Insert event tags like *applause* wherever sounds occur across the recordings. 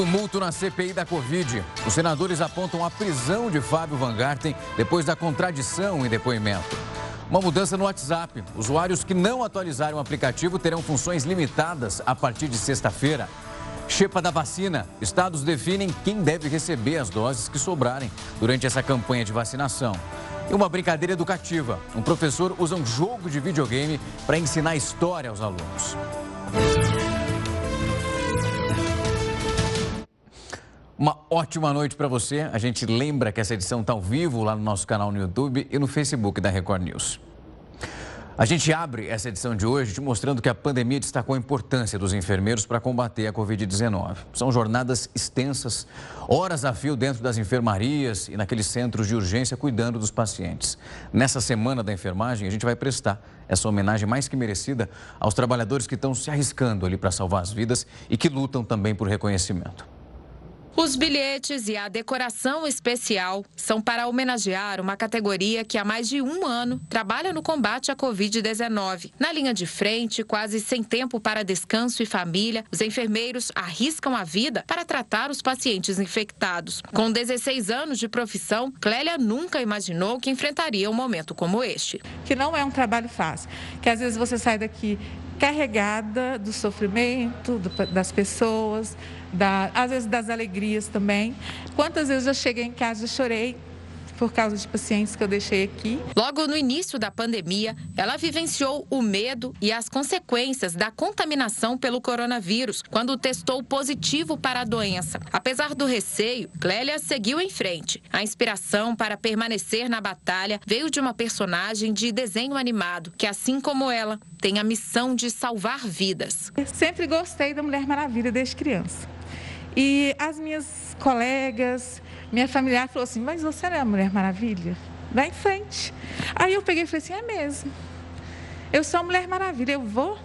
Tumulto na CPI da Covid. Os senadores apontam a prisão de Fábio Van Garten depois da contradição em depoimento. Uma mudança no WhatsApp. Usuários que não atualizarem o aplicativo terão funções limitadas a partir de sexta-feira. Chepa da vacina. Estados definem quem deve receber as doses que sobrarem durante essa campanha de vacinação. E uma brincadeira educativa. Um professor usa um jogo de videogame para ensinar história aos alunos. Uma ótima noite para você. A gente lembra que essa edição está ao vivo lá no nosso canal no YouTube e no Facebook da Record News. A gente abre essa edição de hoje te mostrando que a pandemia destacou a importância dos enfermeiros para combater a Covid-19. São jornadas extensas, horas a fio dentro das enfermarias e naqueles centros de urgência cuidando dos pacientes. Nessa semana da enfermagem, a gente vai prestar essa homenagem mais que merecida aos trabalhadores que estão se arriscando ali para salvar as vidas e que lutam também por reconhecimento. Os bilhetes e a decoração especial são para homenagear uma categoria que há mais de um ano trabalha no combate à Covid-19. Na linha de frente, quase sem tempo para descanso e família, os enfermeiros arriscam a vida para tratar os pacientes infectados. Com 16 anos de profissão, Clélia nunca imaginou que enfrentaria um momento como este. Que não é um trabalho fácil, que às vezes você sai daqui carregada do sofrimento das pessoas, da, às vezes das alegrias também. Quantas vezes eu cheguei em casa e chorei por causa de pacientes que eu deixei aqui. Logo no início da pandemia, ela vivenciou o medo e as consequências da contaminação pelo coronavírus, quando testou positivo para a doença. Apesar do receio, Clélia seguiu em frente. A inspiração para permanecer na batalha veio de uma personagem de desenho animado, que, assim como ela, tem a missão de salvar vidas. Eu sempre gostei da Mulher Maravilha desde criança. E as minhas colegas, minha familiar falou assim: Mas você não é a Mulher Maravilha? Vai em frente. Aí eu peguei e falei assim: É mesmo. Eu sou a Mulher Maravilha, eu vou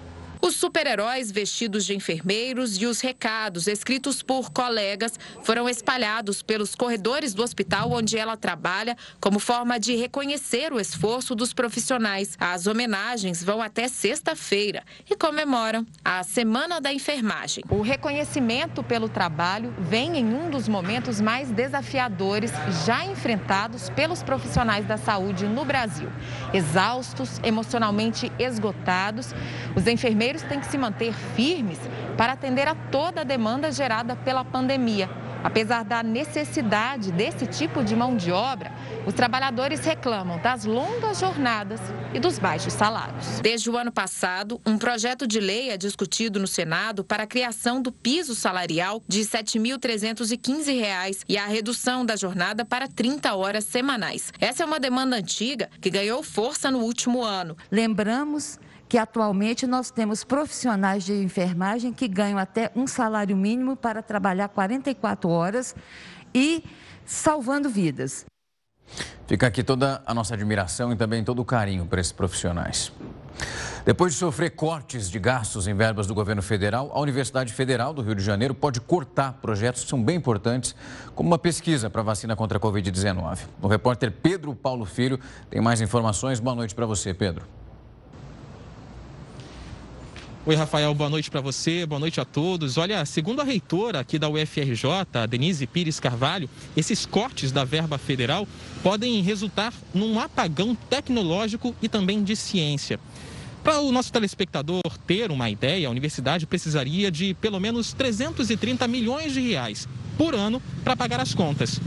os super-heróis vestidos de enfermeiros e os recados escritos por colegas foram espalhados pelos corredores do hospital onde ela trabalha, como forma de reconhecer o esforço dos profissionais. As homenagens vão até sexta-feira e comemoram a Semana da Enfermagem. O reconhecimento pelo trabalho vem em um dos momentos mais desafiadores já enfrentados pelos profissionais da saúde no Brasil. Exaustos, emocionalmente esgotados, os enfermeiros têm que se manter firmes para atender a toda a demanda gerada pela pandemia. Apesar da necessidade desse tipo de mão de obra, os trabalhadores reclamam das longas jornadas e dos baixos salários. Desde o ano passado, um projeto de lei é discutido no Senado para a criação do piso salarial de R$ 7.315 e a redução da jornada para 30 horas semanais. Essa é uma demanda antiga que ganhou força no último ano. Lembramos que atualmente nós temos profissionais de enfermagem que ganham até um salário mínimo para trabalhar 44 horas e salvando vidas. Fica aqui toda a nossa admiração e também todo o carinho para esses profissionais. Depois de sofrer cortes de gastos em verbas do governo federal, a Universidade Federal do Rio de Janeiro pode cortar projetos que são bem importantes, como uma pesquisa para a vacina contra a Covid-19. O repórter Pedro Paulo Filho tem mais informações. Boa noite para você, Pedro. Oi, Rafael, boa noite para você, boa noite a todos. Olha, segundo a reitora aqui da UFRJ, Denise Pires Carvalho, esses cortes da verba federal podem resultar num apagão tecnológico e também de ciência. Para o nosso telespectador ter uma ideia, a universidade precisaria de pelo menos 330 milhões de reais por ano para pagar as contas.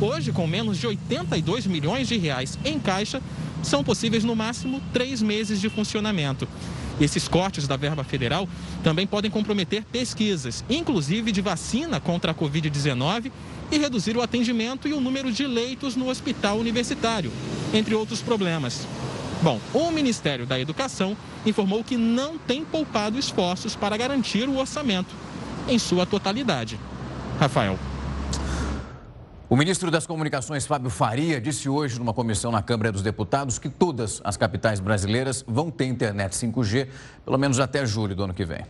Hoje, com menos de 82 milhões de reais em caixa, são possíveis no máximo três meses de funcionamento. Esses cortes da verba federal também podem comprometer pesquisas, inclusive de vacina contra a Covid-19 e reduzir o atendimento e o número de leitos no hospital universitário, entre outros problemas. Bom, o Ministério da Educação informou que não tem poupado esforços para garantir o orçamento em sua totalidade. Rafael. O ministro das Comunicações, Fábio Faria, disse hoje numa comissão na Câmara dos Deputados que todas as capitais brasileiras vão ter internet 5G, pelo menos até julho do ano que vem.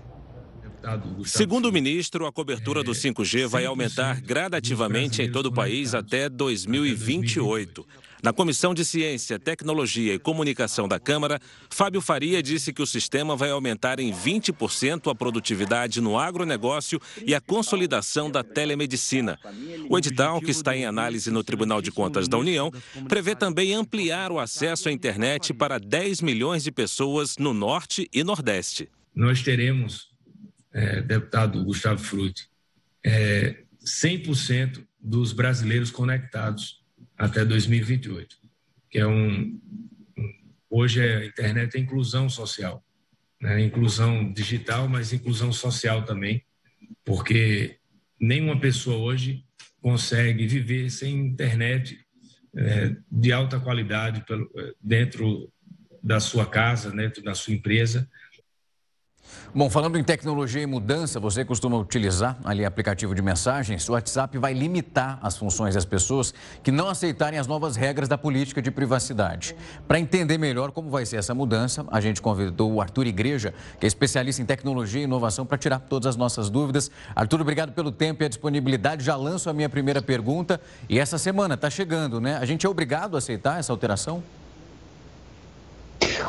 Segundo o ministro, a cobertura do 5G vai aumentar gradativamente em todo o país até 2028. Na Comissão de Ciência, Tecnologia e Comunicação da Câmara, Fábio Faria disse que o sistema vai aumentar em 20% a produtividade no agronegócio e a consolidação da telemedicina. O edital, que está em análise no Tribunal de Contas da União, prevê também ampliar o acesso à internet para 10 milhões de pessoas no Norte e Nordeste. Nós teremos, é, deputado Gustavo Frutti, é, 100% dos brasileiros conectados até 2028, que é um, hoje a internet é inclusão social, né? inclusão digital, mas inclusão social também, porque nenhuma pessoa hoje consegue viver sem internet é, de alta qualidade pelo, dentro da sua casa, dentro da sua empresa, Bom, falando em tecnologia e mudança, você costuma utilizar ali aplicativo de mensagens. O WhatsApp vai limitar as funções das pessoas que não aceitarem as novas regras da política de privacidade. Para entender melhor como vai ser essa mudança, a gente convidou o Arthur Igreja, que é especialista em tecnologia e inovação, para tirar todas as nossas dúvidas. Arthur, obrigado pelo tempo e a disponibilidade. Já lanço a minha primeira pergunta. E essa semana está chegando, né? A gente é obrigado a aceitar essa alteração?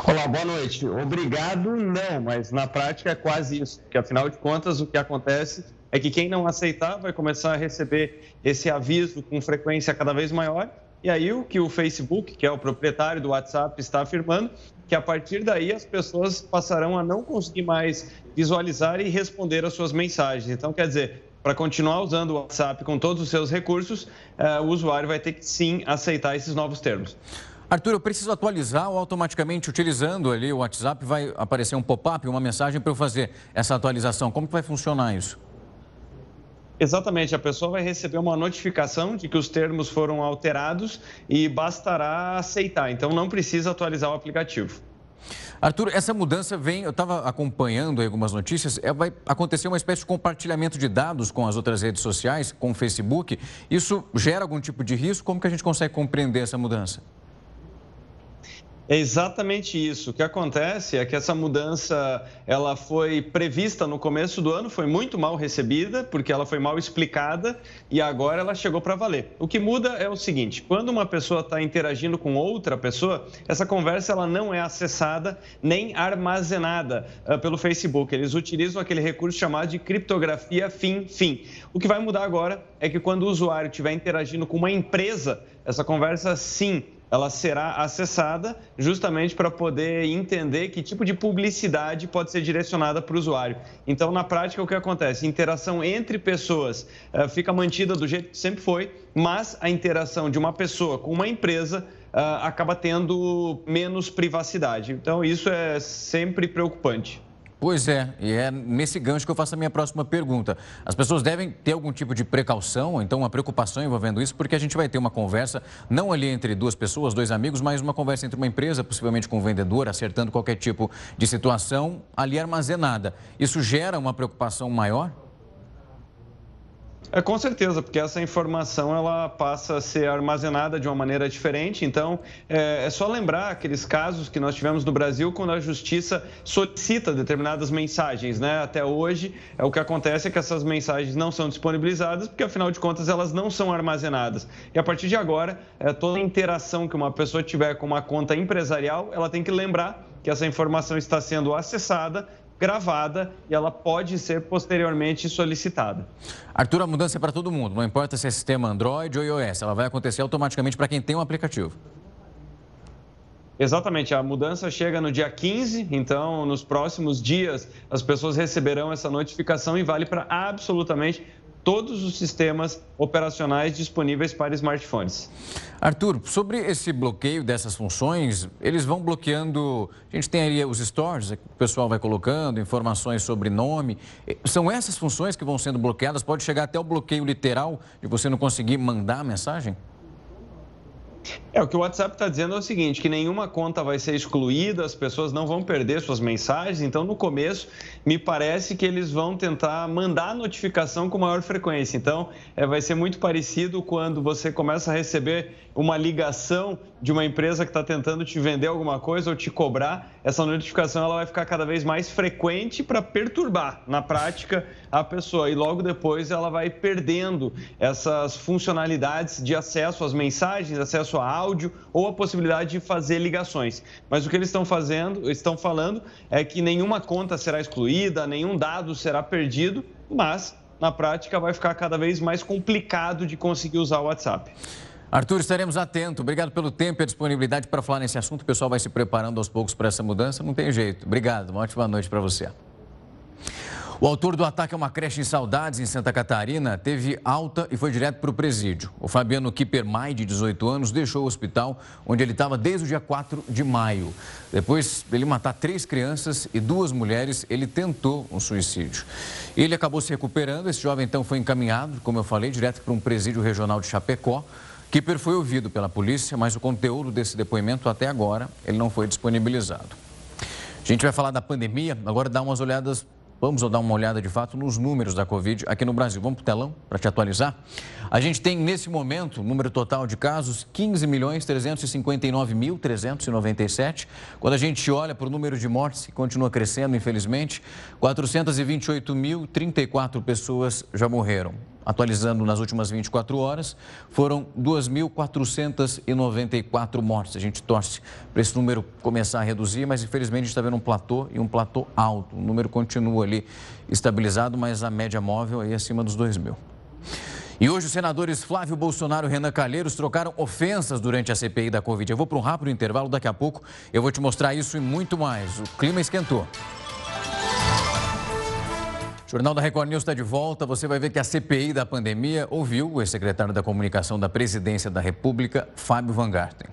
Olá, boa noite. Obrigado, não, mas na prática é quase isso, porque afinal de contas o que acontece é que quem não aceitar vai começar a receber esse aviso com frequência cada vez maior. E aí o que o Facebook, que é o proprietário do WhatsApp, está afirmando, que a partir daí as pessoas passarão a não conseguir mais visualizar e responder às suas mensagens. Então, quer dizer, para continuar usando o WhatsApp com todos os seus recursos, uh, o usuário vai ter que sim aceitar esses novos termos. Arthur, eu preciso atualizar ou automaticamente utilizando ali o WhatsApp vai aparecer um pop-up, uma mensagem para eu fazer essa atualização. Como que vai funcionar isso? Exatamente, a pessoa vai receber uma notificação de que os termos foram alterados e bastará aceitar. Então não precisa atualizar o aplicativo. Arthur, essa mudança vem, eu estava acompanhando algumas notícias, é, vai acontecer uma espécie de compartilhamento de dados com as outras redes sociais, com o Facebook. Isso gera algum tipo de risco? Como que a gente consegue compreender essa mudança? É exatamente isso. O que acontece é que essa mudança ela foi prevista no começo do ano, foi muito mal recebida, porque ela foi mal explicada e agora ela chegou para valer. O que muda é o seguinte: quando uma pessoa está interagindo com outra pessoa, essa conversa ela não é acessada nem armazenada uh, pelo Facebook. Eles utilizam aquele recurso chamado de criptografia fim-fim. O que vai mudar agora é que quando o usuário estiver interagindo com uma empresa, essa conversa sim ela será acessada justamente para poder entender que tipo de publicidade pode ser direcionada para o usuário. Então, na prática, o que acontece? Interação entre pessoas uh, fica mantida do jeito que sempre foi, mas a interação de uma pessoa com uma empresa uh, acaba tendo menos privacidade. Então, isso é sempre preocupante. Pois é, e é nesse gancho que eu faço a minha próxima pergunta. As pessoas devem ter algum tipo de precaução, ou então uma preocupação envolvendo isso, porque a gente vai ter uma conversa, não ali entre duas pessoas, dois amigos, mas uma conversa entre uma empresa, possivelmente com um vendedor, acertando qualquer tipo de situação ali armazenada. Isso gera uma preocupação maior? É, com certeza, porque essa informação ela passa a ser armazenada de uma maneira diferente. Então, é, é, só lembrar aqueles casos que nós tivemos no Brasil quando a justiça solicita determinadas mensagens. Né? Até hoje, é, o que acontece é que essas mensagens não são disponibilizadas, porque afinal de contas elas não são armazenadas. E a partir de agora, é, toda interação que uma pessoa tiver com uma conta empresarial, ela tem que lembrar que essa informação está sendo acessada gravada e ela pode ser posteriormente solicitada. Arthur, a mudança é para todo mundo, não importa se é sistema Android ou iOS, ela vai acontecer automaticamente para quem tem um aplicativo. Exatamente, a mudança chega no dia 15, então nos próximos dias as pessoas receberão essa notificação e vale para absolutamente todos os sistemas operacionais disponíveis para smartphones. Arthur, sobre esse bloqueio dessas funções, eles vão bloqueando. A gente tem ali os stores, o pessoal vai colocando informações sobre nome. São essas funções que vão sendo bloqueadas? Pode chegar até o bloqueio literal de você não conseguir mandar a mensagem? É, o que o WhatsApp está dizendo é o seguinte, que nenhuma conta vai ser excluída, as pessoas não vão perder suas mensagens, então no começo me parece que eles vão tentar mandar notificação com maior frequência. Então é, vai ser muito parecido quando você começa a receber uma ligação de uma empresa que está tentando te vender alguma coisa ou te cobrar, essa notificação ela vai ficar cada vez mais frequente para perturbar na prática a pessoa e logo depois ela vai perdendo essas funcionalidades de acesso às mensagens, acesso a áudio ou a possibilidade de fazer ligações. Mas o que eles estão fazendo, estão falando é que nenhuma conta será excluída, nenhum dado será perdido, mas na prática vai ficar cada vez mais complicado de conseguir usar o WhatsApp. Arthur, estaremos atentos. Obrigado pelo tempo e a disponibilidade para falar nesse assunto. O pessoal vai se preparando aos poucos para essa mudança. Não tem jeito. Obrigado. Uma ótima noite para você. O autor do ataque a uma creche em Saudades, em Santa Catarina, teve alta e foi direto para o presídio. O Fabiano Kippermai, de 18 anos, deixou o hospital onde ele estava desde o dia 4 de maio. Depois de ele matar três crianças e duas mulheres, ele tentou um suicídio. Ele acabou se recuperando. Esse jovem, então, foi encaminhado, como eu falei, direto para um presídio regional de Chapecó. Kipper foi ouvido pela polícia, mas o conteúdo desse depoimento até agora ele não foi disponibilizado. A gente vai falar da pandemia, agora dá umas olhadas Vamos dar uma olhada de fato nos números da Covid aqui no Brasil. Vamos para o telão para te atualizar? A gente tem nesse momento, número total de casos, 15 milhões 359 mil 397. Quando a gente olha para o número de mortes, que continua crescendo, infelizmente, 428 mil 34 pessoas já morreram atualizando nas últimas 24 horas, foram 2.494 mortes. A gente torce para esse número começar a reduzir, mas infelizmente a gente está vendo um platô e um platô alto. O número continua ali estabilizado, mas a média móvel aí acima dos 2 mil. E hoje os senadores Flávio Bolsonaro e Renan Calheiros trocaram ofensas durante a CPI da Covid. Eu vou para um rápido intervalo, daqui a pouco eu vou te mostrar isso e muito mais. O clima esquentou. O Jornal da Record News está de volta. Você vai ver que a CPI da pandemia ouviu o ex-secretário da Comunicação da Presidência da República, Fábio Van Garten.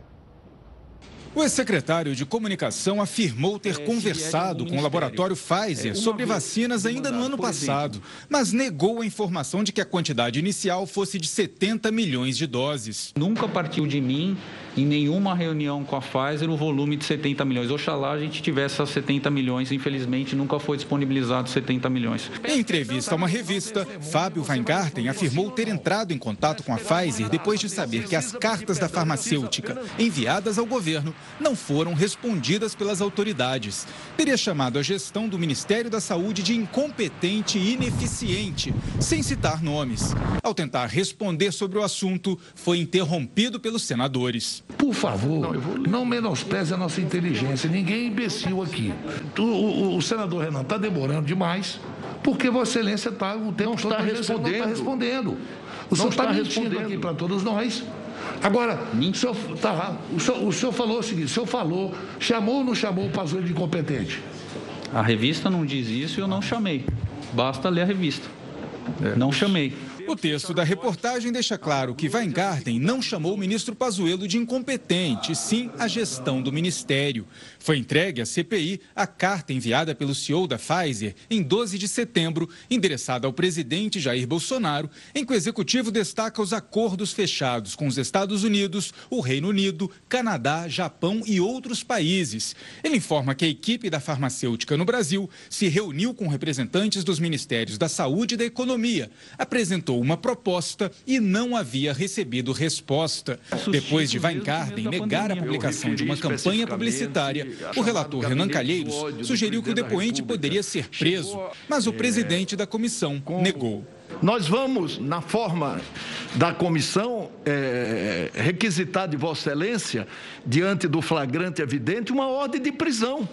O ex-secretário de Comunicação afirmou ter é, conversado com o laboratório Pfizer é, sobre vacinas ainda no ano passado, mas negou a informação de que a quantidade inicial fosse de 70 milhões de doses. Nunca partiu de mim em nenhuma reunião com a Pfizer o volume de 70 milhões. Oxalá a gente tivesse essas 70 milhões, infelizmente nunca foi disponibilizado 70 milhões. Em entrevista a uma revista, Fábio Weingarten afirmou ter entrado em contato com a Pfizer depois de saber que as cartas da farmacêutica enviadas ao governo não foram respondidas pelas autoridades. Teria chamado a gestão do Ministério da Saúde de incompetente e ineficiente, sem citar nomes. Ao tentar responder sobre o assunto, foi interrompido pelos senadores. Por favor, não, vou... não menospreze a nossa inteligência. Ninguém é imbecil aqui. O, o, o senador Renan está demorando demais, porque Vossa Excelência está o tempo não está respondendo. Não está respondendo. O senhor está mentindo aqui para todos nós. Agora, o senhor, tá, o, senhor, o senhor falou o seguinte: o senhor falou, chamou ou não chamou o Pazuello de incompetente? A revista não diz isso e eu não chamei. Basta ler a revista. É. Não chamei. O texto da reportagem deixa claro que Weingarten não chamou o ministro Pazuello de incompetente, sim a gestão do ministério. Foi entregue à CPI a carta enviada pelo CEO da Pfizer em 12 de setembro, endereçada ao presidente Jair Bolsonaro, em que o executivo destaca os acordos fechados com os Estados Unidos, o Reino Unido, Canadá, Japão e outros países. Ele informa que a equipe da farmacêutica no Brasil se reuniu com representantes dos ministérios da Saúde e da Economia, apresentou apresentou uma proposta e não havia recebido resposta. Depois de Weingarten negar a publicação de uma campanha publicitária, o relator Renan Calheiros sugeriu que o depoente poderia ser preso, mas o presidente da comissão negou. Nós vamos, na forma da comissão, é, requisitar de Vossa Excelência, diante do flagrante evidente, uma ordem de prisão.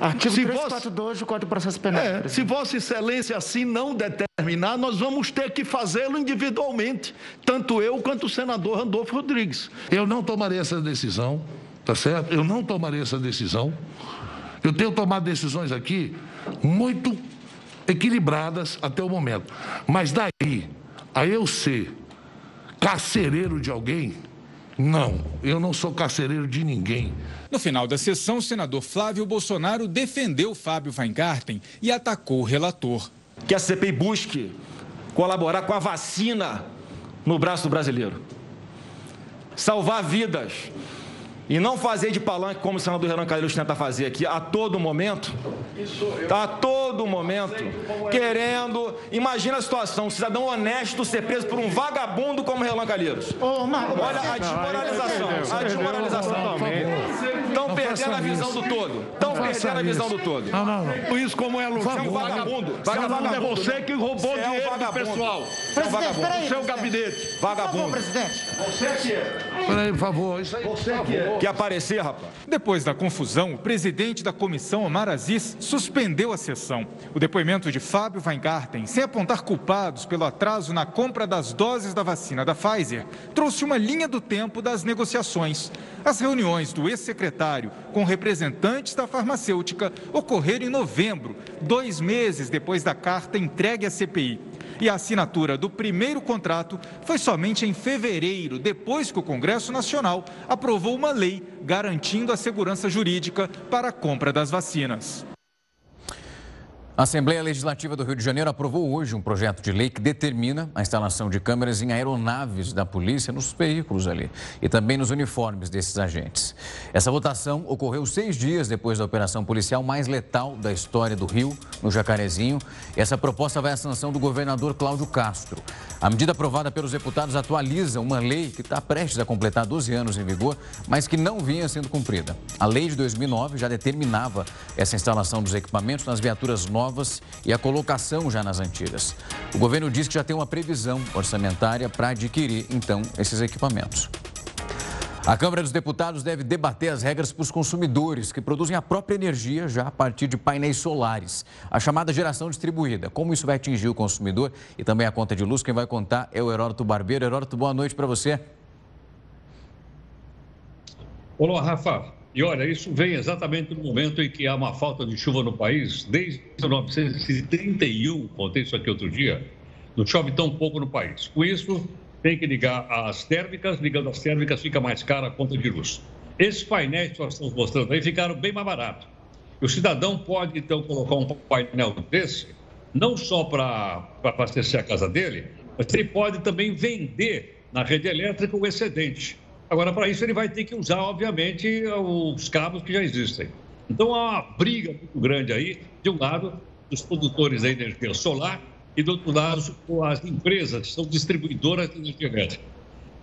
Artigo se 342 do Código de Processo Penal. É, se Vossa Excelência assim não determinar, nós vamos ter que fazê-lo individualmente, tanto eu quanto o senador Randolfo Rodrigues. Eu não tomarei essa decisão, tá certo? Eu não tomarei essa decisão. Eu tenho tomado decisões aqui muito equilibradas até o momento. Mas daí a eu ser carcereiro de alguém, não, eu não sou carcereiro de ninguém. No final da sessão, o senador Flávio Bolsonaro defendeu Fábio Weingarten e atacou o relator. Que a CPI busque colaborar com a vacina no braço do brasileiro. Salvar vidas. E não fazer de palanque como o senador Renan Calheiros tenta fazer aqui a todo momento. A todo momento. Querendo. Imagina a situação: um cidadão honesto ser preso por um vagabundo como Renan Calheiros. Olha a desmoralização. A desmoralização. Estão perdendo a visão do todo. Estão perdendo a visão do todo. Não, não, não. Por isso, como é Lucas? Você é um vagabundo. Vagabundo é você que roubou dinheiro do pessoal. Você é um vagabundo. O seu gabinete. Vagabundo. presidente. Você que é. Peraí, por favor. Isso aí, você que é. Quer aparecer, rapaz? Depois da confusão, o presidente da comissão, Omar Aziz, suspendeu a sessão. O depoimento de Fábio Weingarten, sem apontar culpados pelo atraso na compra das doses da vacina da Pfizer, trouxe uma linha do tempo das negociações. As reuniões do ex-secretário com representantes da farmacêutica ocorreram em novembro, dois meses depois da carta entregue à CPI. E a assinatura do primeiro contrato foi somente em fevereiro, depois que o Congresso Nacional aprovou uma lei garantindo a segurança jurídica para a compra das vacinas. A Assembleia Legislativa do Rio de Janeiro aprovou hoje um projeto de lei que determina a instalação de câmeras em aeronaves da polícia nos veículos ali e também nos uniformes desses agentes. Essa votação ocorreu seis dias depois da operação policial mais letal da história do Rio, no Jacarezinho. Essa proposta vai à sanção do governador Cláudio Castro. A medida aprovada pelos deputados atualiza uma lei que está prestes a completar 12 anos em vigor, mas que não vinha sendo cumprida. A lei de 2009 já determinava essa instalação dos equipamentos nas viaturas novas novas e a colocação já nas antigas. O governo diz que já tem uma previsão orçamentária para adquirir, então, esses equipamentos. A Câmara dos Deputados deve debater as regras para os consumidores que produzem a própria energia já a partir de painéis solares, a chamada geração distribuída. Como isso vai atingir o consumidor e também a conta de luz, quem vai contar é o Heródoto Barbeiro. Heródoto, boa noite para você. Olá, Rafa. E olha, isso vem exatamente no momento em que há uma falta de chuva no país. Desde 1931, contei isso aqui outro dia, não chove tão pouco no país. Com isso, tem que ligar as térmicas, ligando as térmicas fica mais cara a conta de luz. Esses painéis que nós estamos mostrando aí ficaram bem mais baratos. O cidadão pode, então, colocar um painel desse, não só para abastecer a casa dele, mas ele pode também vender na rede elétrica o excedente. Agora, para isso, ele vai ter que usar, obviamente, os cabos que já existem. Então, há uma briga muito grande aí, de um lado, dos produtores da energia solar e, do outro lado, as empresas que são distribuidoras de energia elétrica.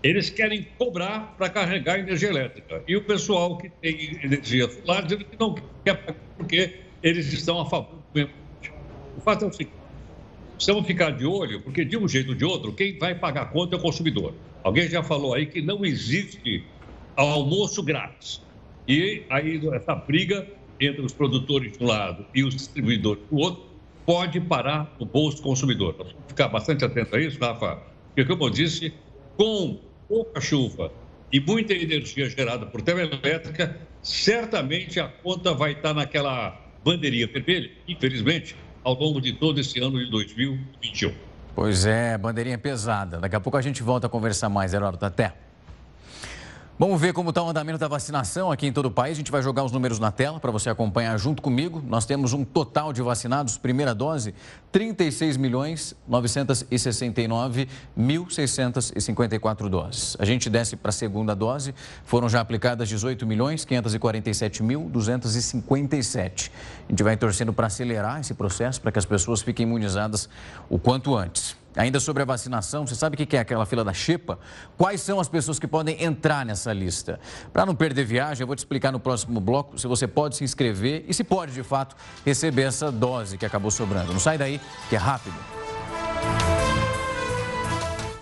Eles querem cobrar para carregar energia elétrica. E o pessoal que tem energia solar dizendo que não quer pagar porque eles estão a favor do meio ambiente. O fato é o seguinte: precisamos ficar de olho, porque de um jeito ou de outro, quem vai pagar a conta é o consumidor. Alguém já falou aí que não existe almoço grátis. E aí essa briga entre os produtores de um lado e os distribuidores do outro pode parar no bolso do consumidor. Nós vamos ficar bastante atento a isso, Rafa, porque, como eu disse, com pouca chuva e muita energia gerada por termoelétrica, certamente a conta vai estar naquela bandeirinha vermelha, infelizmente, ao longo de todo esse ano de 2021. Pois é, bandeirinha pesada. Daqui a pouco a gente volta a conversar mais, Heródoto. Até. Vamos ver como está o andamento da vacinação aqui em todo o país. A gente vai jogar os números na tela para você acompanhar junto comigo. Nós temos um total de vacinados, primeira dose, 36 milhões 969 mil 654 doses. A gente desce para a segunda dose, foram já aplicadas 18 milhões 547 mil 257. A gente vai torcendo para acelerar esse processo, para que as pessoas fiquem imunizadas o quanto antes. Ainda sobre a vacinação, você sabe o que é aquela fila da Xepa? Quais são as pessoas que podem entrar nessa lista? Para não perder viagem, eu vou te explicar no próximo bloco se você pode se inscrever e se pode, de fato, receber essa dose que acabou sobrando. Não sai daí, que é rápido.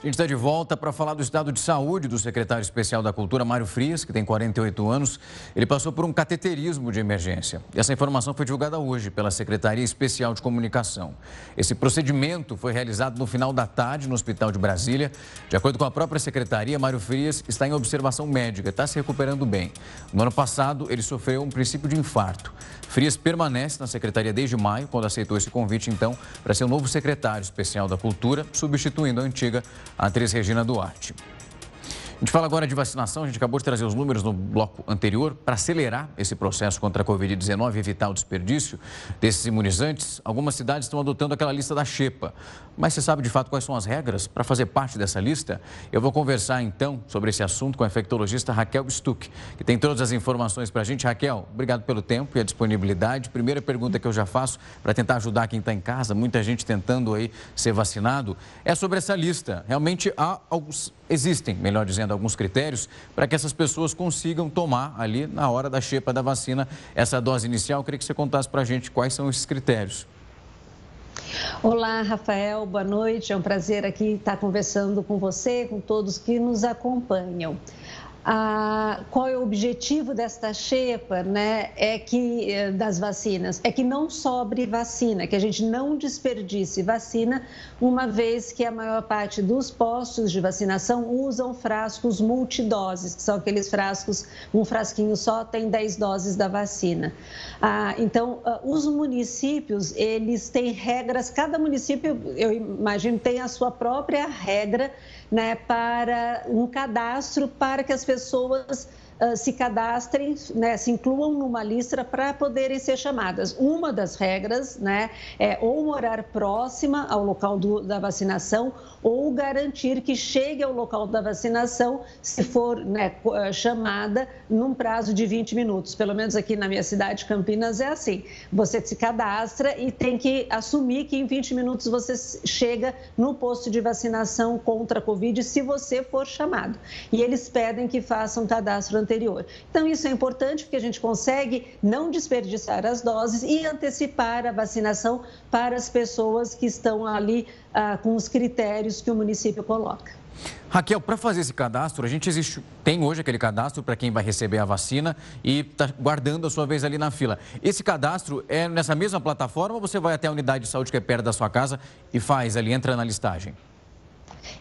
A gente está de volta para falar do estado de saúde do secretário especial da Cultura, Mário Frias, que tem 48 anos. Ele passou por um cateterismo de emergência. Essa informação foi divulgada hoje pela Secretaria Especial de Comunicação. Esse procedimento foi realizado no final da tarde no Hospital de Brasília. De acordo com a própria secretaria, Mário Frias está em observação médica, está se recuperando bem. No ano passado, ele sofreu um princípio de infarto. Frias permanece na secretaria desde maio, quando aceitou esse convite, então, para ser o novo secretário especial da Cultura, substituindo a antiga atriz Regina Duarte. A gente fala agora de vacinação, a gente acabou de trazer os números no bloco anterior. Para acelerar esse processo contra a Covid-19 e evitar o desperdício desses imunizantes, algumas cidades estão adotando aquela lista da Xepa. Mas você sabe de fato quais são as regras para fazer parte dessa lista? Eu vou conversar então sobre esse assunto com a infectologista Raquel Stuck, que tem todas as informações para a gente. Raquel, obrigado pelo tempo e a disponibilidade. Primeira pergunta que eu já faço para tentar ajudar quem está em casa, muita gente tentando aí ser vacinado, é sobre essa lista. Realmente há alguns, existem, melhor dizendo, alguns critérios para que essas pessoas consigam tomar ali na hora da xepa da vacina essa dose inicial. Eu queria que você contasse para a gente quais são esses critérios. Olá, Rafael, boa noite. É um prazer aqui estar conversando com você, com todos que nos acompanham a, qual é o objetivo desta xepa, né, é que, eh, das vacinas? É que não sobre vacina, que a gente não desperdice vacina, uma vez que a maior parte dos postos de vacinação usam frascos multidoses, que são aqueles frascos, um frasquinho só tem 10 doses da vacina. Ah, então, ah, os municípios, eles têm regras, cada município, eu imagino, tem a sua própria regra né, para um cadastro para que as pessoas uh, se cadastrem, né, se incluam numa lista para poderem ser chamadas. Uma das regras né, é ou morar próxima ao local do, da vacinação ou garantir que chegue ao local da vacinação se for né, eh, chamada num prazo de 20 minutos. Pelo menos aqui na minha cidade, Campinas, é assim. Você se cadastra e tem que assumir que em 20 minutos você chega no posto de vacinação contra a Covid se você for chamado. E eles pedem que façam cadastro anterior. Então, isso é importante porque a gente consegue não desperdiçar as doses e antecipar a vacinação para as pessoas que estão ali ah, com os critérios que o município coloca. Raquel, para fazer esse cadastro, a gente existe, tem hoje aquele cadastro para quem vai receber a vacina e está guardando a sua vez ali na fila. Esse cadastro é nessa mesma plataforma ou você vai até a unidade de saúde que é perto da sua casa e faz ali, entra na listagem?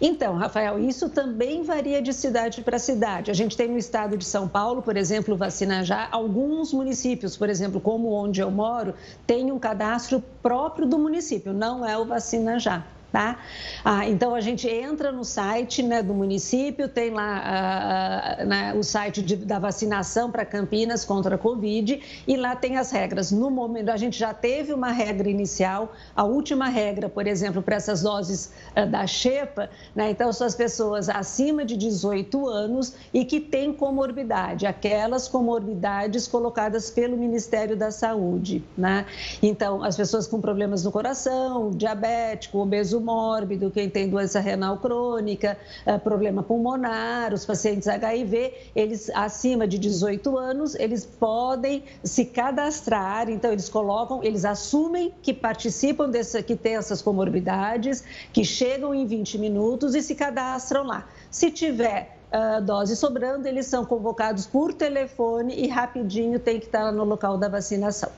Então, Rafael, isso também varia de cidade para cidade. A gente tem no estado de São Paulo, por exemplo, Vacina Já. Alguns municípios, por exemplo, como onde eu moro, tem um cadastro próprio do município, não é o Vacina Já. Tá? Ah, então a gente entra no site né, do município, tem lá ah, ah, né, o site de, da vacinação para Campinas contra a Covid e lá tem as regras. No momento, a gente já teve uma regra inicial, a última regra, por exemplo, para essas doses ah, da Xepa, né, então são as pessoas acima de 18 anos e que têm comorbidade, aquelas comorbidades colocadas pelo Ministério da Saúde. Né? Então, as pessoas com problemas no coração, diabético, obeso mórbido, quem tem doença renal crônica, eh, problema pulmonar, os pacientes HIV, eles acima de 18 anos, eles podem se cadastrar, então eles colocam, eles assumem que participam dessa, que tem essas comorbidades, que chegam em 20 minutos e se cadastram lá. Se tiver uh, dose sobrando, eles são convocados por telefone e rapidinho tem que estar no local da vacinação.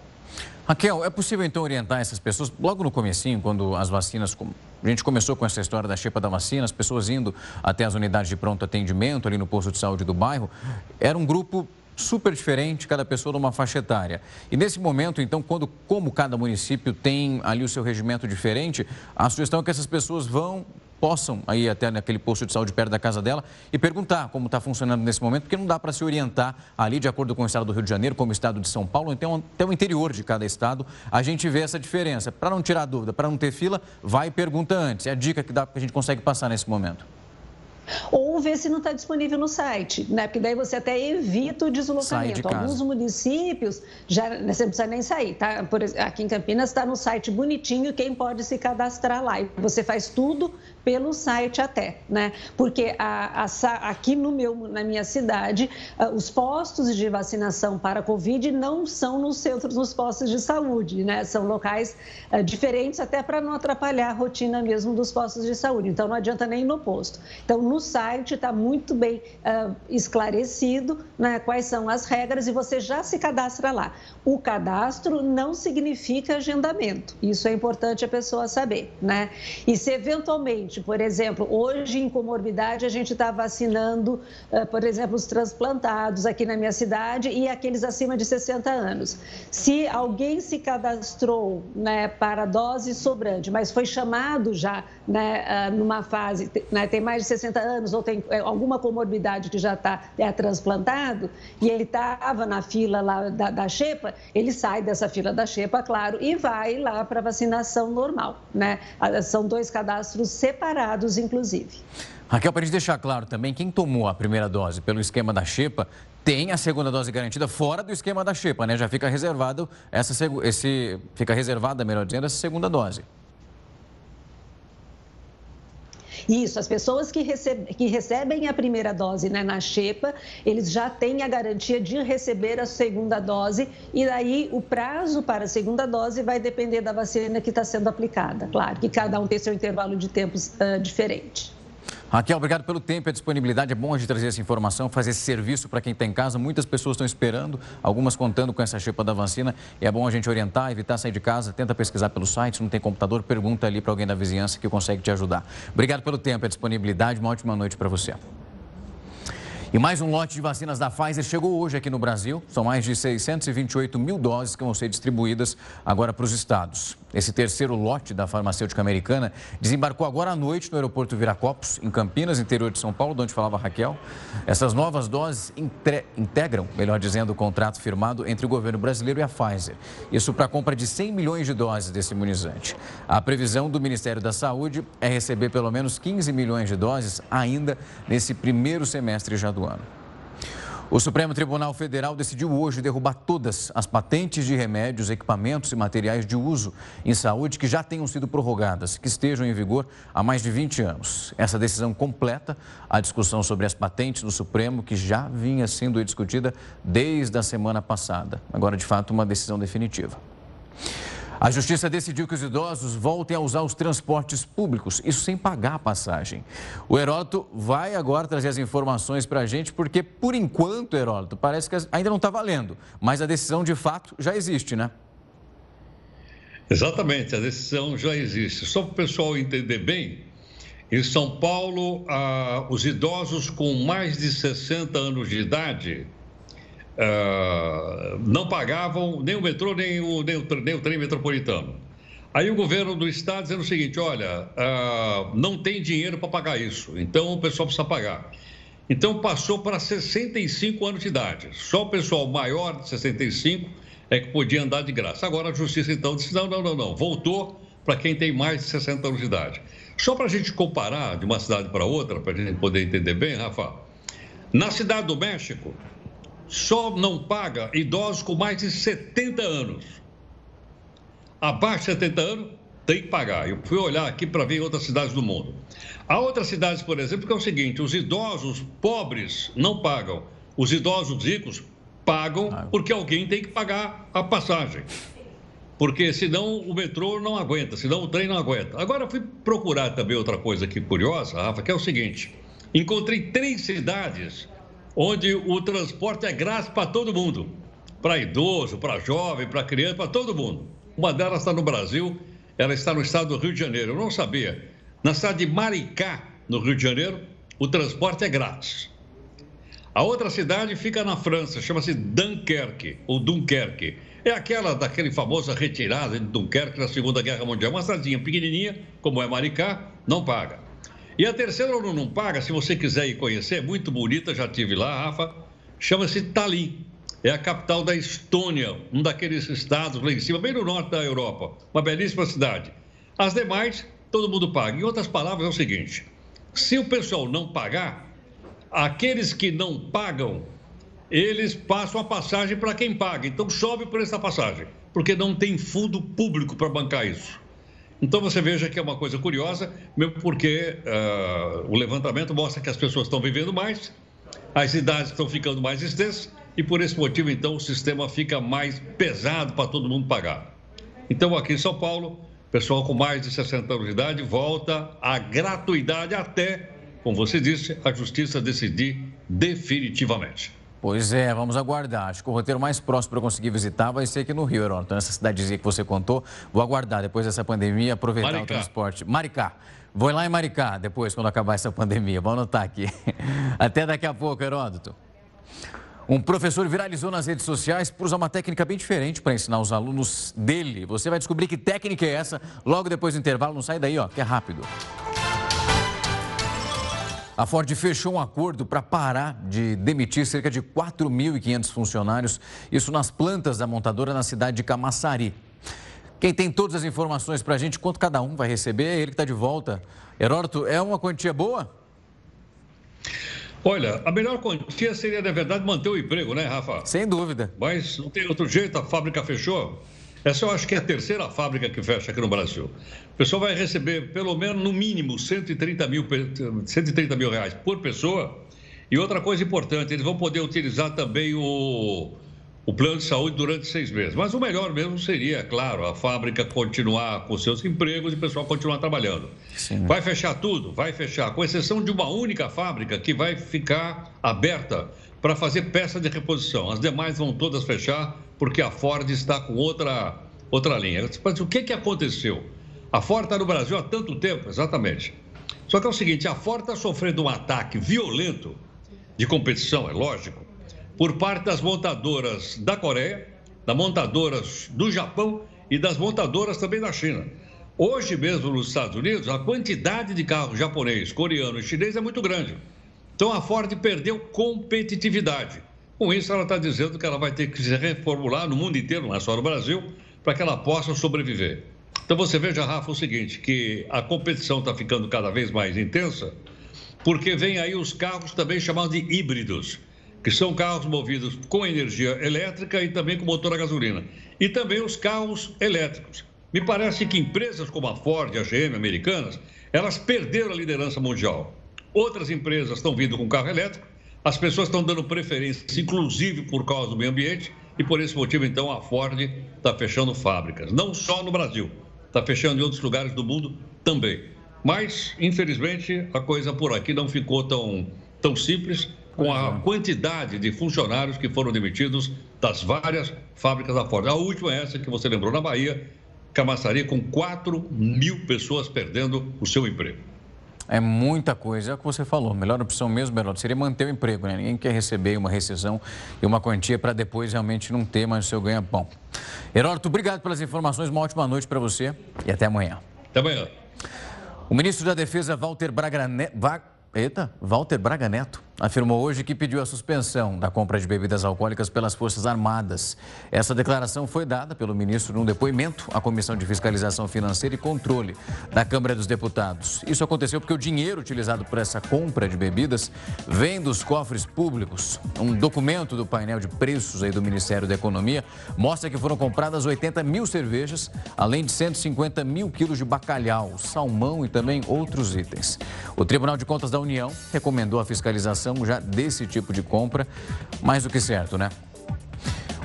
Raquel, é possível então orientar essas pessoas, logo no comecinho, quando as vacinas, a gente começou com essa história da xepa da vacina, as pessoas indo até as unidades de pronto atendimento ali no posto de saúde do bairro, era um grupo super diferente, cada pessoa numa faixa etária. E nesse momento, então, quando, como cada município tem ali o seu regimento diferente, a sugestão é que essas pessoas vão possam ir até naquele posto de saúde perto da casa dela e perguntar como está funcionando nesse momento, porque não dá para se orientar ali, de acordo com o estado do Rio de Janeiro, como o estado de São Paulo, então até o interior de cada estado, a gente vê essa diferença. Para não tirar dúvida, para não ter fila, vai e pergunta antes. É a dica que, dá, que a gente consegue passar nesse momento. Ou ver se não está disponível no site, né? Porque daí você até evita o deslocamento. De Alguns municípios já né, você não precisa nem sair, tá? Por, aqui em Campinas está no site bonitinho quem pode se cadastrar lá. E você faz tudo pelo site até, né? Porque a, a, aqui no meu, na minha cidade, ah, os postos de vacinação para Covid não são nos centros, nos postos de saúde, né? São locais uh, diferentes até para não atrapalhar a rotina mesmo dos postos de saúde. Então não adianta nem ir no posto. Então no site está muito bem uh, esclarecido né, quais são as regras e você já se cadastra lá. O cadastro não significa agendamento. Isso é importante a pessoa saber, né? E se eventualmente por exemplo, hoje em comorbidade a gente está vacinando, eh, por exemplo, os transplantados aqui na minha cidade e aqueles acima de 60 anos. Se alguém se cadastrou né, para dose sobrante, mas foi chamado já né, ah, numa fase, né, tem mais de 60 anos ou tem eh, alguma comorbidade que já está é, transplantado e ele estava na fila lá da, da xepa, ele sai dessa fila da xepa, claro, e vai lá para vacinação normal. Né? Ah, são dois cadastros separados separados, inclusive. Raquel, para a gente deixar claro também, quem tomou a primeira dose pelo esquema da Xepa tem a segunda dose garantida fora do esquema da Xepa, né? Já fica reservado essa esse fica reservada, melhor dizendo, essa segunda dose. Isso, as pessoas que, recebe, que recebem a primeira dose né, na xepa, eles já têm a garantia de receber a segunda dose e daí o prazo para a segunda dose vai depender da vacina que está sendo aplicada. Claro que cada um tem seu intervalo de tempos uh, diferente. Raquel, obrigado pelo tempo e a disponibilidade. É bom a gente trazer essa informação, fazer esse serviço para quem está em casa. Muitas pessoas estão esperando, algumas contando com essa xepa da vacina. E é bom a gente orientar, evitar sair de casa. Tenta pesquisar pelo site, se não tem computador, pergunta ali para alguém da vizinhança que consegue te ajudar. Obrigado pelo tempo e a disponibilidade. Uma ótima noite para você. E mais um lote de vacinas da Pfizer chegou hoje aqui no Brasil. São mais de 628 mil doses que vão ser distribuídas agora para os estados. Esse terceiro lote da farmacêutica americana desembarcou agora à noite no aeroporto Viracopos, em Campinas, interior de São Paulo, de onde falava Raquel. Essas novas doses integram, melhor dizendo, o contrato firmado entre o governo brasileiro e a Pfizer. Isso para a compra de 100 milhões de doses desse imunizante. A previsão do Ministério da Saúde é receber pelo menos 15 milhões de doses ainda nesse primeiro semestre já do ano. O Supremo Tribunal Federal decidiu hoje derrubar todas as patentes de remédios, equipamentos e materiais de uso em saúde que já tenham sido prorrogadas, que estejam em vigor há mais de 20 anos. Essa decisão completa a discussão sobre as patentes no Supremo, que já vinha sendo discutida desde a semana passada. Agora, de fato, uma decisão definitiva. A justiça decidiu que os idosos voltem a usar os transportes públicos, isso sem pagar a passagem. O Heródoto vai agora trazer as informações para a gente, porque por enquanto, Heródoto, parece que ainda não está valendo, mas a decisão de fato já existe, né? Exatamente, a decisão já existe. Só para o pessoal entender bem, em São Paulo, ah, os idosos com mais de 60 anos de idade uh, não pagavam nem o metrô, nem o, nem o, nem o trem metropolitano. Aí o governo do estado dizendo o seguinte: olha, uh, não tem dinheiro para pagar isso, então o pessoal precisa pagar. Então passou para 65 anos de idade. Só o pessoal maior de 65 é que podia andar de graça. Agora a justiça então disse: não, não, não, não, voltou para quem tem mais de 60 anos de idade. Só para a gente comparar de uma cidade para outra, para a gente poder entender bem, Rafa, na cidade do México, só não paga idosos com mais de 70 anos. Abaixo de 70 anos, tem que pagar. Eu fui olhar aqui para ver outras cidades do mundo. Há outras cidades, por exemplo, que é o seguinte: os idosos pobres não pagam, os idosos ricos pagam porque alguém tem que pagar a passagem. Porque senão o metrô não aguenta, senão o trem não aguenta. Agora eu fui procurar também outra coisa aqui curiosa, Rafa, que é o seguinte: encontrei três cidades onde o transporte é grátis para todo mundo, para idoso, para jovem, para criança, para todo mundo. Uma delas está no Brasil, ela está no estado do Rio de Janeiro. Eu não sabia. Na cidade de Maricá, no Rio de Janeiro, o transporte é grátis. A outra cidade fica na França, chama-se Dunkerque, ou Dunkerque. É aquela daquele famosa retirada de Dunkerque na Segunda Guerra Mundial. Uma cidadinha pequenininha, como é Maricá, não paga. E a terceira não, não paga, se você quiser ir conhecer, é muito bonita, já tive lá, Rafa, chama-se Tallinn. É a capital da Estônia, um daqueles estados lá em cima, bem no norte da Europa. Uma belíssima cidade. As demais, todo mundo paga. Em outras palavras, é o seguinte: se o pessoal não pagar, aqueles que não pagam, eles passam a passagem para quem paga. Então sobe por essa passagem, porque não tem fundo público para bancar isso. Então você veja que é uma coisa curiosa, mesmo porque uh, o levantamento mostra que as pessoas estão vivendo mais, as idades estão ficando mais extensas e por esse motivo então o sistema fica mais pesado para todo mundo pagar. Então aqui em São Paulo, pessoal com mais de 60 anos de idade volta à gratuidade até, como você disse, a justiça decidir definitivamente. Pois é, vamos aguardar. Acho que o roteiro mais próximo para conseguir visitar vai ser aqui no Rio, Heron. Então, nessa cidadezinha que você contou, vou aguardar depois dessa pandemia, aproveitar Maricá. o transporte. Maricá. Vou lá em Maricá depois, quando acabar essa pandemia. Vou anotar aqui. *laughs* Até daqui a pouco, Heródoto. Um professor viralizou nas redes sociais por usar uma técnica bem diferente para ensinar os alunos dele. Você vai descobrir que técnica é essa logo depois do intervalo. Não sai daí, ó, que é rápido. A Ford fechou um acordo para parar de demitir cerca de 4.500 funcionários, isso nas plantas da montadora na cidade de Camaçari. Quem tem todas as informações para a gente, quanto cada um vai receber, é ele que está de volta. Heródoto, é uma quantia boa? Olha, a melhor quantia seria, na verdade, manter o emprego, né, Rafa? Sem dúvida. Mas não tem outro jeito, a fábrica fechou. Essa eu acho que é a terceira fábrica que fecha aqui no Brasil. O pessoal vai receber pelo menos, no mínimo, 130 mil, 130 mil reais por pessoa. E outra coisa importante, eles vão poder utilizar também o, o plano de saúde durante seis meses. Mas o melhor mesmo seria, claro, a fábrica continuar com seus empregos e o pessoal continuar trabalhando. Sim. Vai fechar tudo? Vai fechar, com exceção de uma única fábrica que vai ficar aberta para fazer peça de reposição. As demais vão todas fechar porque a Ford está com outra, outra linha. Mas o que, que aconteceu? A Ford está no Brasil há tanto tempo, exatamente. Só que é o seguinte, a Ford está sofrendo um ataque violento de competição, é lógico, por parte das montadoras da Coreia, das montadoras do Japão e das montadoras também da China. Hoje mesmo nos Estados Unidos, a quantidade de carros japonês, coreano e chinês é muito grande. Então a Ford perdeu competitividade. Com isso, ela está dizendo que ela vai ter que se reformular no mundo inteiro, não é só no Brasil, para que ela possa sobreviver. Então você veja, Rafa, o seguinte, que a competição está ficando cada vez mais intensa, porque vem aí os carros também chamados de híbridos, que são carros movidos com energia elétrica e também com motor a gasolina. E também os carros elétricos. Me parece que empresas como a Ford e a GM americanas, elas perderam a liderança mundial. Outras empresas estão vindo com carro elétrico, as pessoas estão dando preferência, inclusive por causa do meio ambiente, e por esse motivo, então, a Ford está fechando fábricas. Não só no Brasil, está fechando em outros lugares do mundo também. Mas, infelizmente, a coisa por aqui não ficou tão, tão simples com a é. quantidade de funcionários que foram demitidos das várias fábricas da Ford. A última é essa que você lembrou na Bahia, Camaçaria, com 4 mil pessoas perdendo o seu emprego. É muita coisa, é o que você falou. Melhor opção mesmo, Beraldo, seria manter o emprego, né? Ninguém quer receber uma rescisão e uma quantia para depois realmente não ter mais o seu ganha-pão. Heródoto, obrigado pelas informações, uma ótima noite para você e até amanhã. Até amanhã. O ministro da Defesa, Walter Braga, Eita, Walter Braga Neto afirmou hoje que pediu a suspensão da compra de bebidas alcoólicas pelas Forças Armadas. Essa declaração foi dada pelo ministro num depoimento à Comissão de Fiscalização Financeira e Controle da Câmara dos Deputados. Isso aconteceu porque o dinheiro utilizado por essa compra de bebidas vem dos cofres públicos. Um documento do painel de preços aí do Ministério da Economia mostra que foram compradas 80 mil cervejas, além de 150 mil quilos de bacalhau, salmão e também outros itens. O Tribunal de Contas da União recomendou a fiscalização já desse tipo de compra, mais do que certo, né?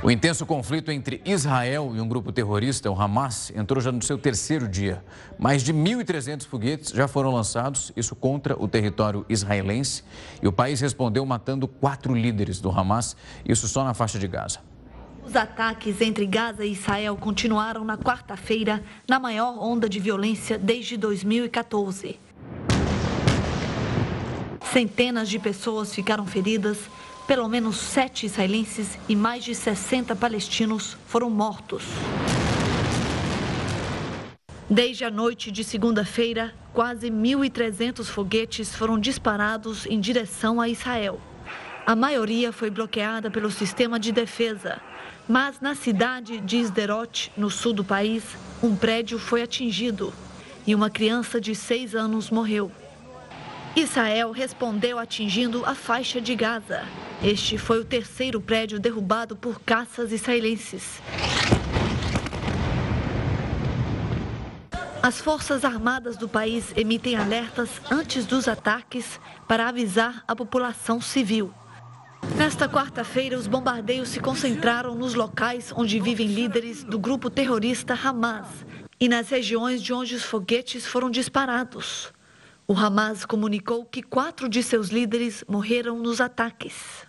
O intenso conflito entre Israel e um grupo terrorista, o Hamas, entrou já no seu terceiro dia. Mais de 1.300 foguetes já foram lançados, isso contra o território israelense. E o país respondeu matando quatro líderes do Hamas, isso só na faixa de Gaza. Os ataques entre Gaza e Israel continuaram na quarta-feira, na maior onda de violência desde 2014. Centenas de pessoas ficaram feridas, pelo menos sete israelenses e mais de 60 palestinos foram mortos. Desde a noite de segunda-feira, quase 1.300 foguetes foram disparados em direção a Israel. A maioria foi bloqueada pelo sistema de defesa, mas na cidade de Sderot, no sul do país, um prédio foi atingido e uma criança de seis anos morreu. Israel respondeu atingindo a faixa de Gaza. Este foi o terceiro prédio derrubado por caças israelenses. As Forças Armadas do país emitem alertas antes dos ataques para avisar a população civil. Nesta quarta-feira, os bombardeios se concentraram nos locais onde vivem líderes do grupo terrorista Hamas e nas regiões de onde os foguetes foram disparados. O Hamas comunicou que quatro de seus líderes morreram nos ataques.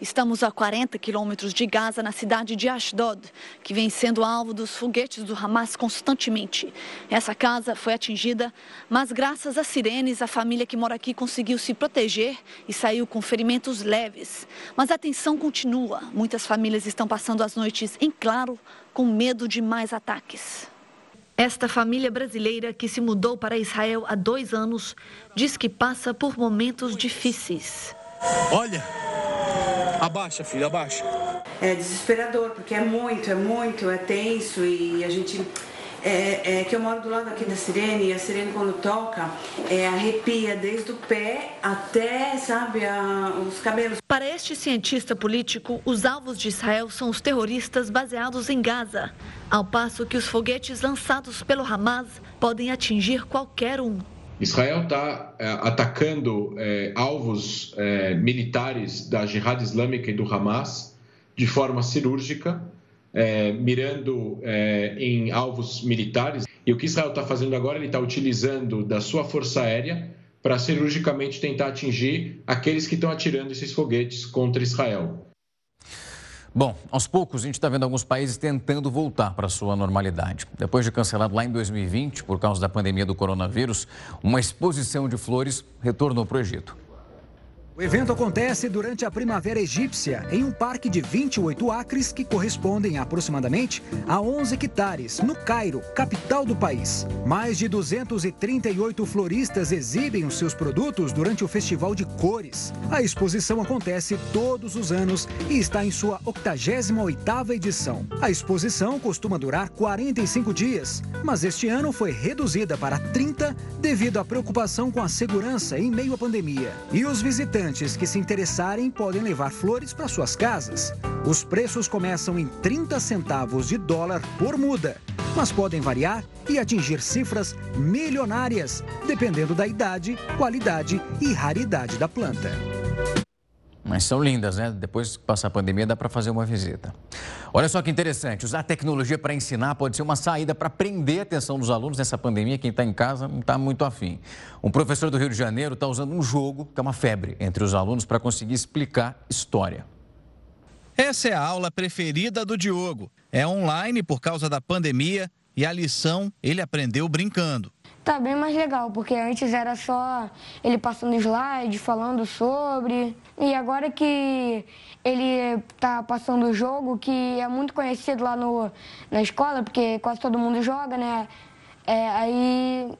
Estamos a 40 quilômetros de Gaza, na cidade de Ashdod, que vem sendo alvo dos foguetes do Hamas constantemente. Essa casa foi atingida, mas graças às sirenes, a família que mora aqui conseguiu se proteger e saiu com ferimentos leves. Mas a tensão continua. Muitas famílias estão passando as noites em claro, com medo de mais ataques. Esta família brasileira que se mudou para Israel há dois anos diz que passa por momentos difíceis. Olha, abaixa, filha, abaixa. É desesperador, porque é muito, é muito, é tenso e a gente é, é, que eu moro do lado aqui da sirene e a sirene quando toca é, arrepia desde o pé até, sabe, a, os cabelos. Para este cientista político, os alvos de Israel são os terroristas baseados em Gaza, ao passo que os foguetes lançados pelo Hamas podem atingir qualquer um. Israel está é, atacando é, alvos é, militares da Jihad Islâmica e do Hamas de forma cirúrgica, é, mirando é, em alvos militares. E o que Israel está fazendo agora, ele está utilizando da sua força aérea para cirurgicamente tentar atingir aqueles que estão atirando esses foguetes contra Israel. Bom, aos poucos a gente está vendo alguns países tentando voltar para a sua normalidade. Depois de cancelado lá em 2020 por causa da pandemia do coronavírus, uma exposição de flores retornou para o Egito. O evento acontece durante a primavera egípcia, em um parque de 28 acres que correspondem aproximadamente a 11 hectares, no Cairo, capital do país. Mais de 238 floristas exibem os seus produtos durante o Festival de Cores. A exposição acontece todos os anos e está em sua 88ª edição. A exposição costuma durar 45 dias, mas este ano foi reduzida para 30 devido à preocupação com a segurança em meio à pandemia. E os visitantes visitantes que se interessarem podem levar flores para suas casas. Os preços começam em 30 centavos de dólar por muda, mas podem variar e atingir cifras milionárias, dependendo da idade, qualidade e raridade da planta. Mas são lindas, né? Depois que passar a pandemia, dá para fazer uma visita. Olha só que interessante, usar tecnologia para ensinar pode ser uma saída para prender a atenção dos alunos nessa pandemia. Quem está em casa não está muito afim. Um professor do Rio de Janeiro está usando um jogo que é uma febre entre os alunos para conseguir explicar história. Essa é a aula preferida do Diogo. É online por causa da pandemia e a lição ele aprendeu brincando tá bem mais legal, porque antes era só ele passando slide, falando sobre. E agora que ele tá passando o jogo, que é muito conhecido lá no, na escola, porque quase todo mundo joga, né? É, aí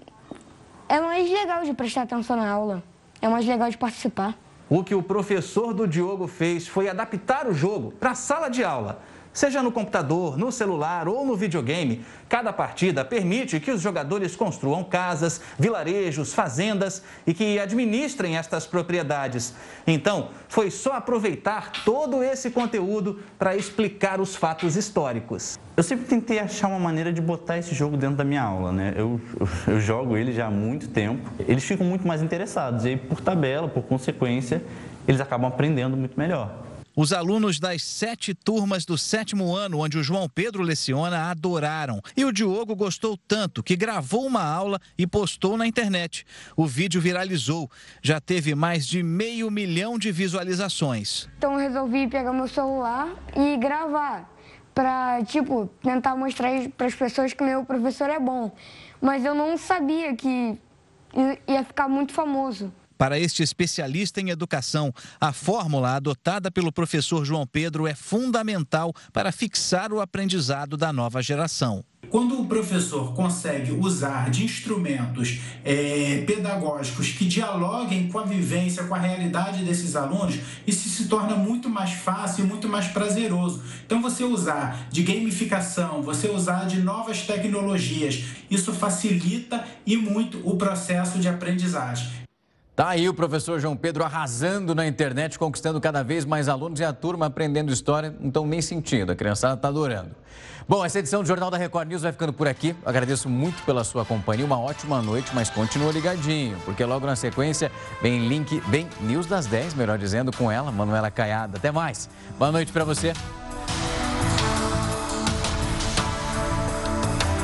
é mais legal de prestar atenção na aula, é mais legal de participar. O que o professor do Diogo fez foi adaptar o jogo para a sala de aula. Seja no computador, no celular ou no videogame, cada partida permite que os jogadores construam casas, vilarejos, fazendas e que administrem estas propriedades. Então, foi só aproveitar todo esse conteúdo para explicar os fatos históricos. Eu sempre tentei achar uma maneira de botar esse jogo dentro da minha aula, né? Eu, eu, jogo ele já há muito tempo. Eles ficam muito mais interessados e, por tabela, por consequência, eles acabam aprendendo muito melhor. Os alunos das sete turmas do sétimo ano, onde o João Pedro leciona, adoraram. E o Diogo gostou tanto que gravou uma aula e postou na internet. O vídeo viralizou. Já teve mais de meio milhão de visualizações. Então eu resolvi pegar meu celular e gravar. Para, tipo, tentar mostrar para as pessoas que meu professor é bom. Mas eu não sabia que ia ficar muito famoso. Para este especialista em educação, a fórmula adotada pelo professor João Pedro é fundamental para fixar o aprendizado da nova geração. Quando o professor consegue usar de instrumentos é, pedagógicos que dialoguem com a vivência, com a realidade desses alunos, isso se torna muito mais fácil e muito mais prazeroso. Então, você usar de gamificação, você usar de novas tecnologias, isso facilita e muito o processo de aprendizagem. Tá aí o professor João Pedro arrasando na internet, conquistando cada vez mais alunos e a turma aprendendo história, não estão nem sentindo, a criançada está adorando. Bom, essa edição do Jornal da Record News vai ficando por aqui. agradeço muito pela sua companhia, uma ótima noite, mas continua ligadinho, porque logo na sequência vem link, vem News das 10, melhor dizendo, com ela, Manuela Caiada. Até mais. Boa noite para você.